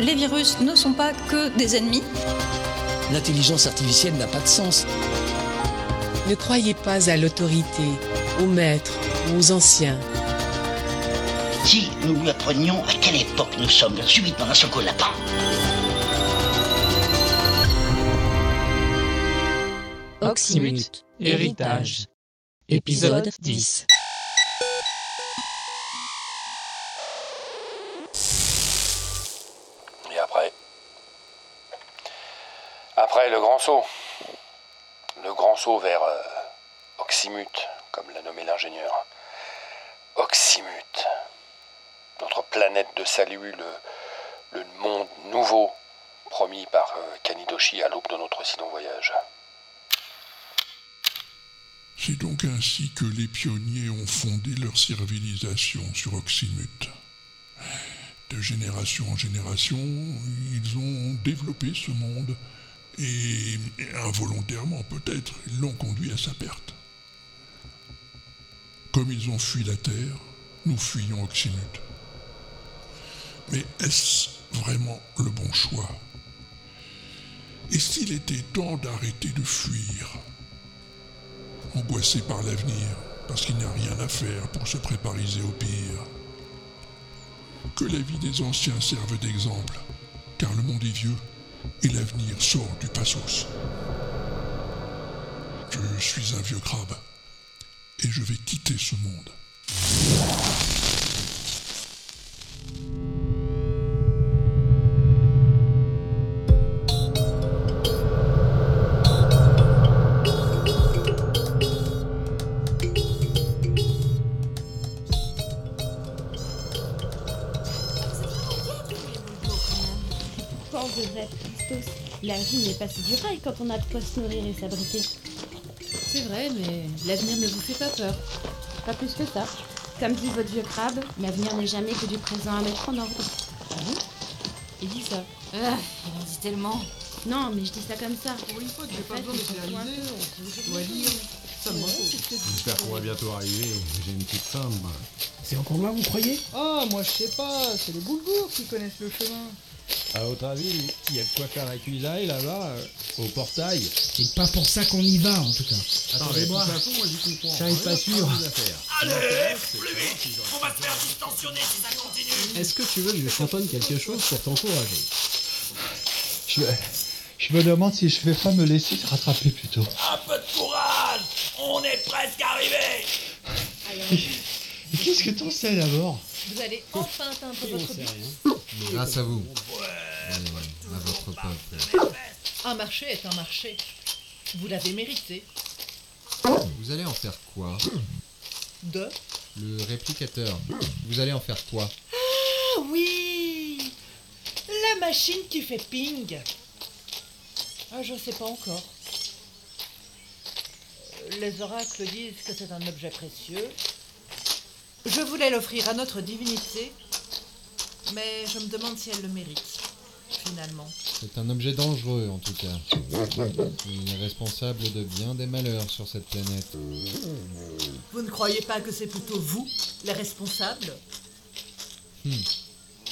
Les virus ne sont pas que des ennemis. L'intelligence artificielle n'a pas de sens. Ne croyez pas à l'autorité, aux maîtres, aux anciens. Si nous lui apprenions à quelle époque nous sommes, subitement lapin. Oxymute, héritage. Épisode 10. Le grand saut vers euh, comme l'a nommé l'ingénieur. Oxymute. Notre planète de salut, le, le monde nouveau promis par euh, Kanidoshi à l'aube de notre si long voyage. C'est donc ainsi que les pionniers ont fondé leur civilisation sur Oxymute. De génération en génération, ils ont développé ce monde et involontairement peut-être, ils l'ont conduit à sa perte. Comme ils ont fui la Terre, nous fuyons Oxymute. Mais est-ce vraiment le bon choix? Et s'il était temps d'arrêter de fuir angoissé par l'avenir, parce qu'il n'y a rien à faire pour se prépariser au pire. Que la vie des anciens serve d'exemple, car le monde est vieux et l'avenir sort du passos. Je suis un vieux crabe et je vais quitter ce monde. La vie n'est pas si du rail quand on a de quoi se nourrir et s'abriter. C'est vrai, mais l'avenir ne vous fait pas peur. Pas plus que ça. Comme dit votre vieux crabe, l'avenir n'est jamais que du présent à mettre en ordre. Ah bon? Il dit ça. Ah, il en dit tellement. Non, mais je dis ça comme ça. Pour une fois que j'ai pas besoin de réaliser, on doit lire. Ça me J'espère qu'on va bientôt arriver. J'ai une petite femme. moi. C'est encore loin, vous croyez? Ah, moi je sais pas, c'est les boulgours qui connaissent le chemin. À votre avis, il y a de quoi faire la cuisaille là-bas, euh, au portail C'est pas pour ça qu'on y va, en tout cas. Attendez-moi. De toute façon, moi j'y comprends. J'arrive pas sûr. Allez, plus vite On va se faire distensionner si ça continue Est-ce que tu veux que je chantonne quelque chose pour t'encourager Je, je me demande si je vais pas me laisser rattraper plutôt. Un peu de courage On est presque arrivé Mais qu'est-ce que t'en sais d'abord? Vous allez enfin atteindre votre but. Grâce à vous. À votre peuple. Un marché est un marché. Vous l'avez mérité. Vous allez en faire quoi De Le réplicateur. Vous allez en faire quoi Ah oui La machine qui fait ping. Ah, je sais pas encore. Les oracles disent que c'est un objet précieux. Je voulais l'offrir à notre divinité, mais je me demande si elle le mérite, finalement. C'est un objet dangereux en tout cas. Il est responsable de bien des malheurs sur cette planète. Vous ne croyez pas que c'est plutôt vous, les responsables Hmm.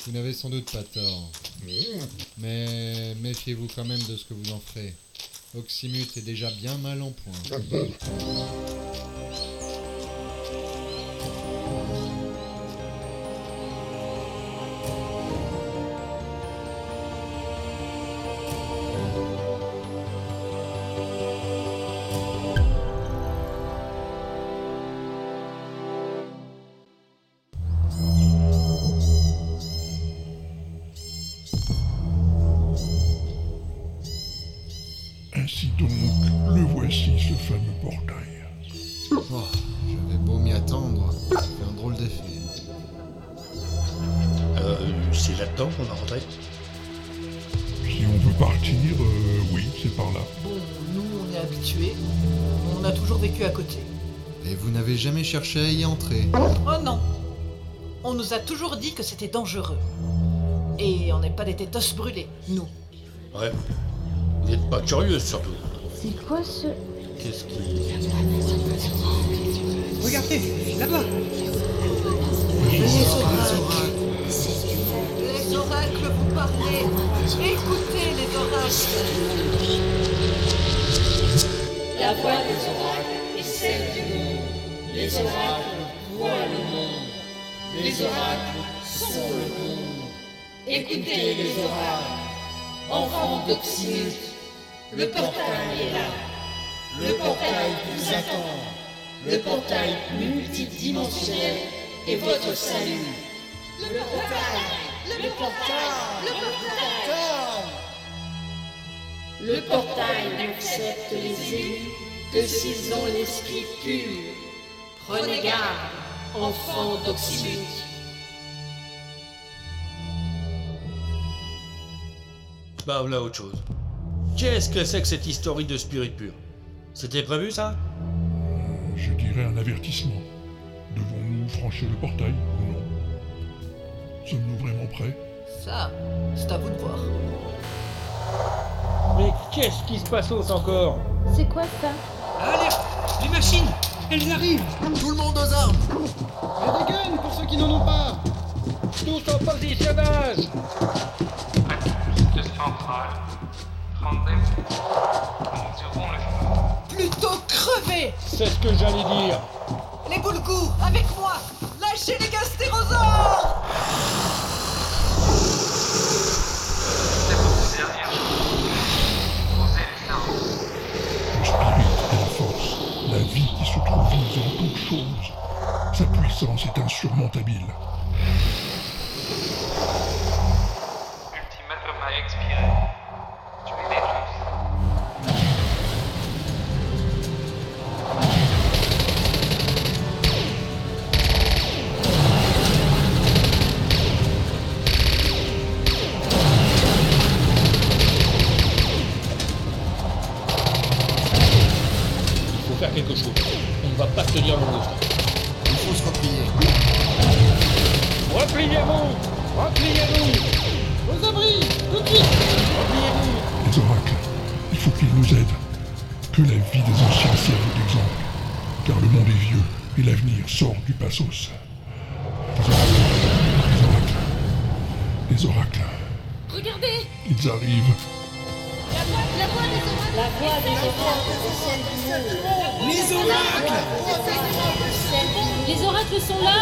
Vous n'avez sans doute pas tort. Mais méfiez-vous quand même de ce que vous en ferez. Oxymute est déjà bien mal en point. Vous n'avez jamais cherché à y entrer Oh non On nous a toujours dit que c'était dangereux. Et on n'est pas des tétos brûlés, nous. Ouais. Vous n'êtes pas curieuse surtout. C'est quoi ce. Qu'est-ce qui. Regardez, là-bas Les oracles. Les oracles vous parlez. Écoutez les oracles. La voix des oracles Les oracles voient le monde. Les oracles sont le monde. Écoutez les oracles. Enfants d'Oxymute, le portail est là. Le portail vous attend. Le portail multidimensionnel est votre salut. Le portail Le portail Le portail Le portail n'accepte les élus que s'ils ont l'esprit pur. Prenez garde, enfants d'Oxymute. Bah voilà autre chose. Qu'est-ce que c'est que cette historie de spirit pur? C'était prévu ça? Je dirais un avertissement. Devons-nous franchir le portail ou non? Sommes-nous vraiment prêts? Ça, c'est à vous de voir. Mais qu'est-ce qui se passe encore? C'est quoi ça? Alerte Les machines Elles arrivent Tout le monde aux armes. Et des guns pour ceux qui n'en ont pas. Tous en positionnage Activité centrale. Rendez-vous. Nous le Plutôt crever. C'est ce que j'allais dire. Les boulgours, avec moi. Lâchez les gastérosaures se trouve vivre en toutes choses. Sa puissance est insurmontable. La voix, des oracles du. Les oracles Les oracles sont là.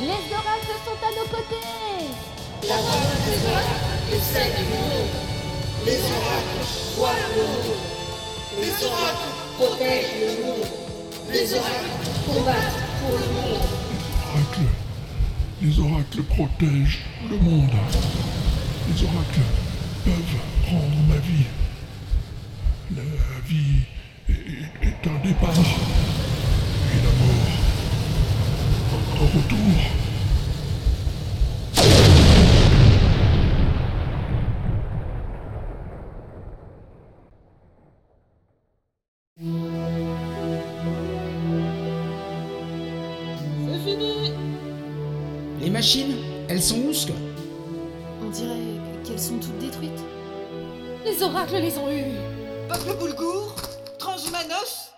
Les oracles sont à nos côtés La oracles est du monde. Les oracles voient le monde. Les oracles protègent le monde. Les oracles combattent pour le monde. Les oracles protègent le monde. Les oracles peuvent rendre ma vie. La vie est, est un départ. Et la mort, un retour. Les oracles les ont eues. Peuple boulgour Transhumanos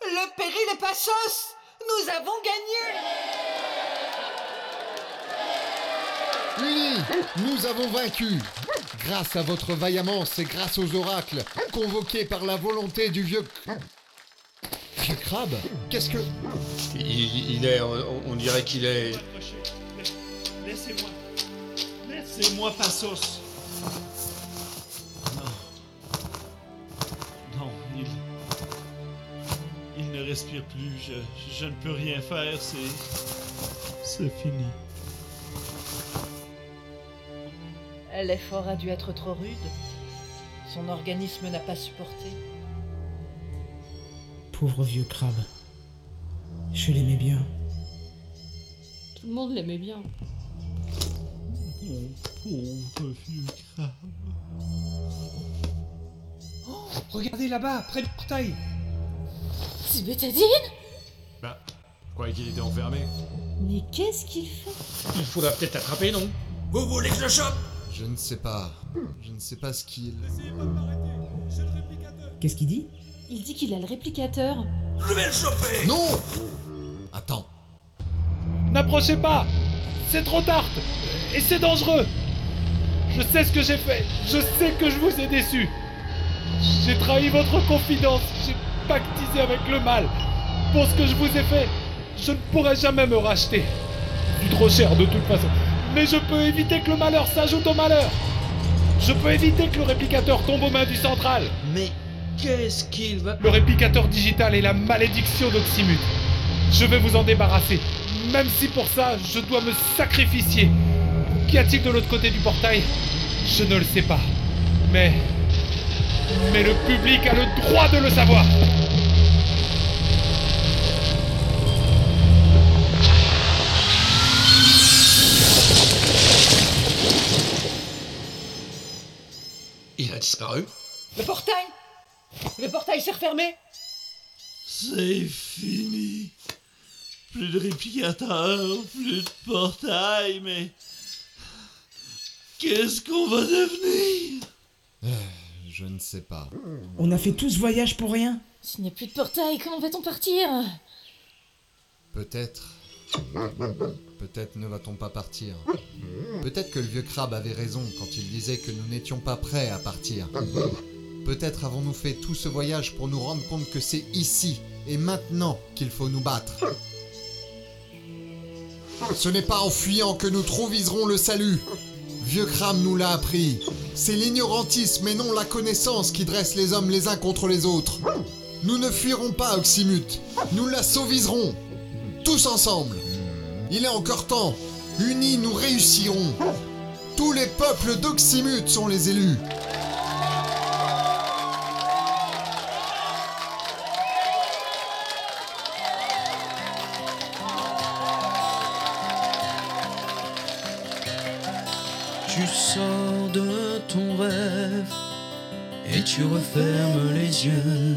Le péril est passos Nous avons gagné Lily, nous avons vaincu Grâce à votre vaillamance et grâce aux oracles, convoqués par la volonté du vieux... Vieux crabe Qu'est-ce que... il, il est. On, on dirait qu'il est. Laissez-moi. Laissez-moi, Passos. respire plus, je, ne peux rien faire, c'est. C'est fini. L'effort a dû être trop rude. Son organisme n'a pas supporté. Pauvre vieux crabe. Je l'aimais bien. Tout le monde l'aimait bien. Mon pauvre vieux crabe. Oh, regardez là-bas, près du portail c'est Bétadine Bah, je croyais qu'il était enfermé. Mais qu'est-ce qu'il fait Il faudra peut-être attraper, non Vous voulez que je le chope Je ne sais pas. Je ne sais pas ce qu'il. Qu'est-ce qu'il dit Il dit qu'il a le réplicateur. Je vais le choper Non Attends. N'approchez pas C'est trop tard Et c'est dangereux Je sais ce que j'ai fait Je sais que je vous ai déçu J'ai trahi votre confidence J'ai pactisé avec le mal Pour ce que je vous ai fait, je ne pourrai jamais me racheter. Suis trop cher de toute façon. Mais je peux éviter que le malheur s'ajoute au malheur Je peux éviter que le réplicateur tombe aux mains du central Mais qu'est-ce qu'il va... Le réplicateur digital est la malédiction d'Oxymute. Je vais vous en débarrasser, même si pour ça, je dois me sacrifier. Qu'y a-t-il de l'autre côté du portail? Je ne le sais pas. Mais... Mais le public a le droit de le savoir a disparu Le portail Le portail s'est refermé C'est fini. Plus de réplicateur, plus de portail, mais. Qu'est-ce qu'on va devenir? Euh, Je ne sais pas. On a fait tout ce voyage pour rien S'il n'y a plus de portail, comment va-t-on partir? Peut-être. Peut-être ne va-t-on pas partir. Peut-être que le vieux crabe avait raison quand il disait que nous n'étions pas prêts à partir. Peut-être avons-nous fait tout ce voyage pour nous rendre compte que c'est ici et maintenant qu'il faut nous battre. Ce n'est pas en fuyant que nous trouviserons le salut. Vieux Cram nous l'a appris. C'est l'ignorantisme et non la connaissance qui dresse les hommes les uns contre les autres. Nous ne fuirons pas Oxymute. Nous la sauviserons. Tous ensemble. Il est encore temps. Unis, nous réussirons. Tous les peuples d'Oxymute sont les élus. Tu sors de ton rêve et tu refermes les yeux.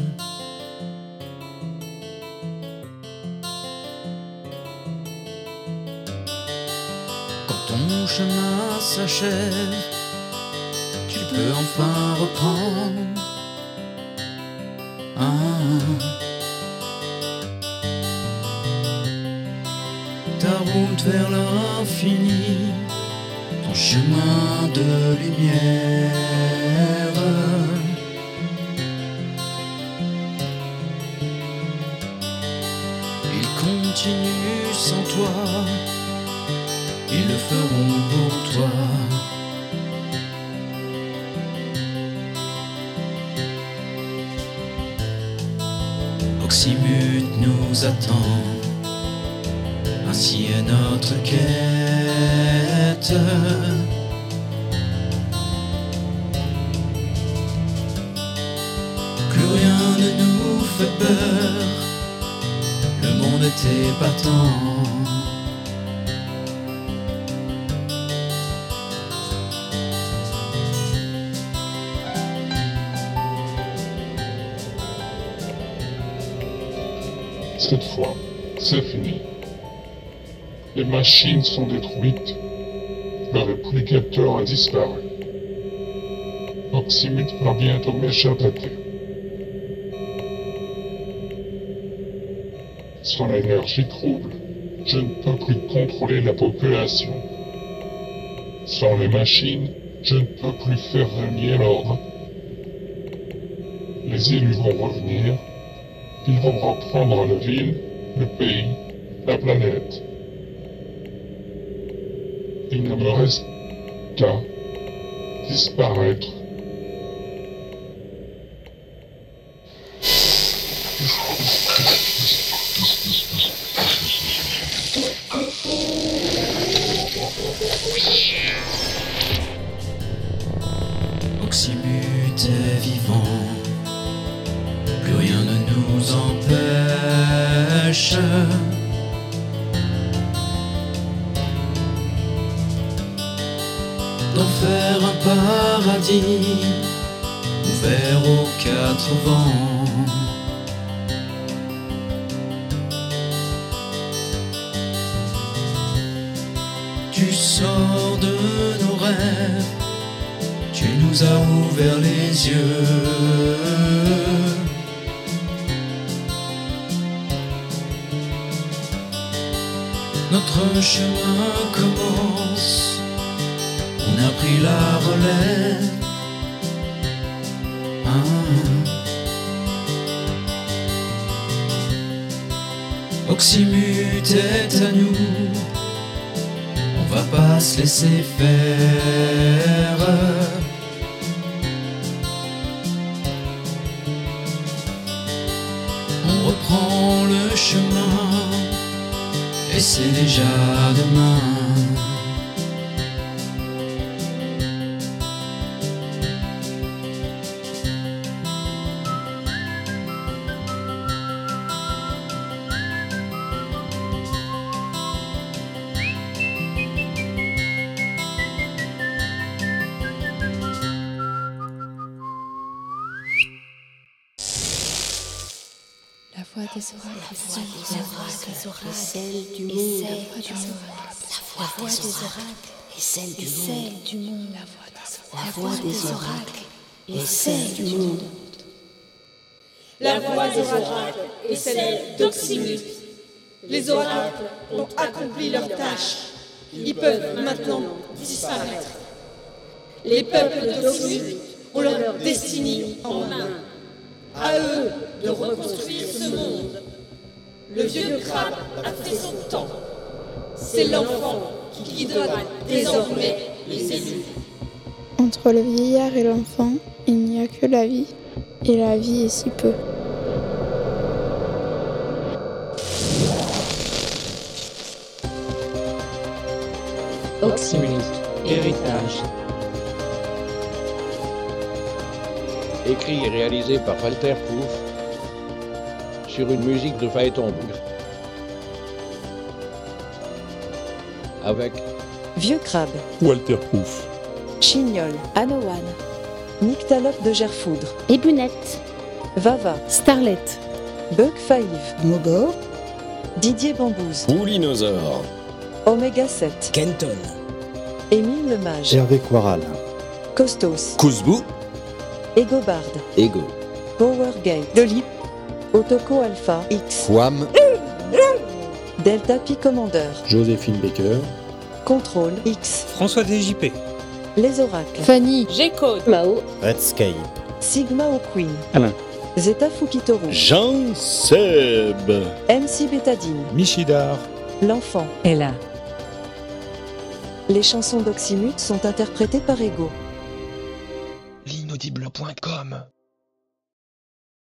Chemin s'achève, tu peux enfin reprendre. Ta route vers l'infini ton chemin de lumière. Ils continuent sans toi, ils le feront pour toi. Oxymute nous attend, ainsi est notre quête. Plus rien ne nous fait peur, le monde est épatant. Cette fois, c'est fini. Les machines sont détruites. Le réplicateur a disparu. Oxymute va bientôt m'échapper. Sans l'énergie trouble, je ne peux plus contrôler la population. Sans les machines, je ne peux plus faire régner l'ordre. Les élus vont revenir. Ils vont reprendre la ville, le pays, la planète. Il ne me reste qu'à disparaître. Est vivant, nous empêche. D'en faire un paradis, faire aux quatre vents. Tu sors de nos rêves, tu nous as ouvert les yeux. Notre chemin commence, on a pris la relève. Ah. Oxymute est à nous, on va pas se laisser faire. C'est déjà demain. La voix des oracles, celle du monde, la voix des oracles, et celle du monde, la voix des oracles, et celle du monde. La voix des oracles est celle d'Oxymut. Les oracles ont accompli leur tâche. Ils peuvent maintenant disparaître. Les peuples d'Oxymut ont leur destinée en main. À eux de reconstruire ce monde. Le vieux crabe a fait son temps. C'est l'enfant qui guidera désormais les élus. Entre le vieillard et l'enfant, il n'y a que la vie. Et la vie est si peu. Oxymute, héritage. Écrit et réalisé par Walter Pouf sur une musique de Phaéton Avec Vieux crabe, Walter Proof. Chignol, Anowan, Nyctalope de Gerfoudre, Ébunette, Vava, Starlet, Buck Five, Mogor, Didier Bambouze, Poulinosaure. Oméga 7, Kenton. Émile le Mage, Hervé Quaral. Costos, Kouzbou. Egobard, Ego. Powergate, Dolip, Otoko Alpha, X, Fouam. Delta Pi Commander, Joséphine Baker. Contrôle, X, François DJP. Les Oracles, Fanny, G-Code. Mao, Redscape. Sigma au Queen, Alain. Zeta Fukitoru, Jean Seb. MC Bétadine, Michidar. L'Enfant, Ella. Les chansons d'Oxymute sont interprétées par Ego. L'inaudible.com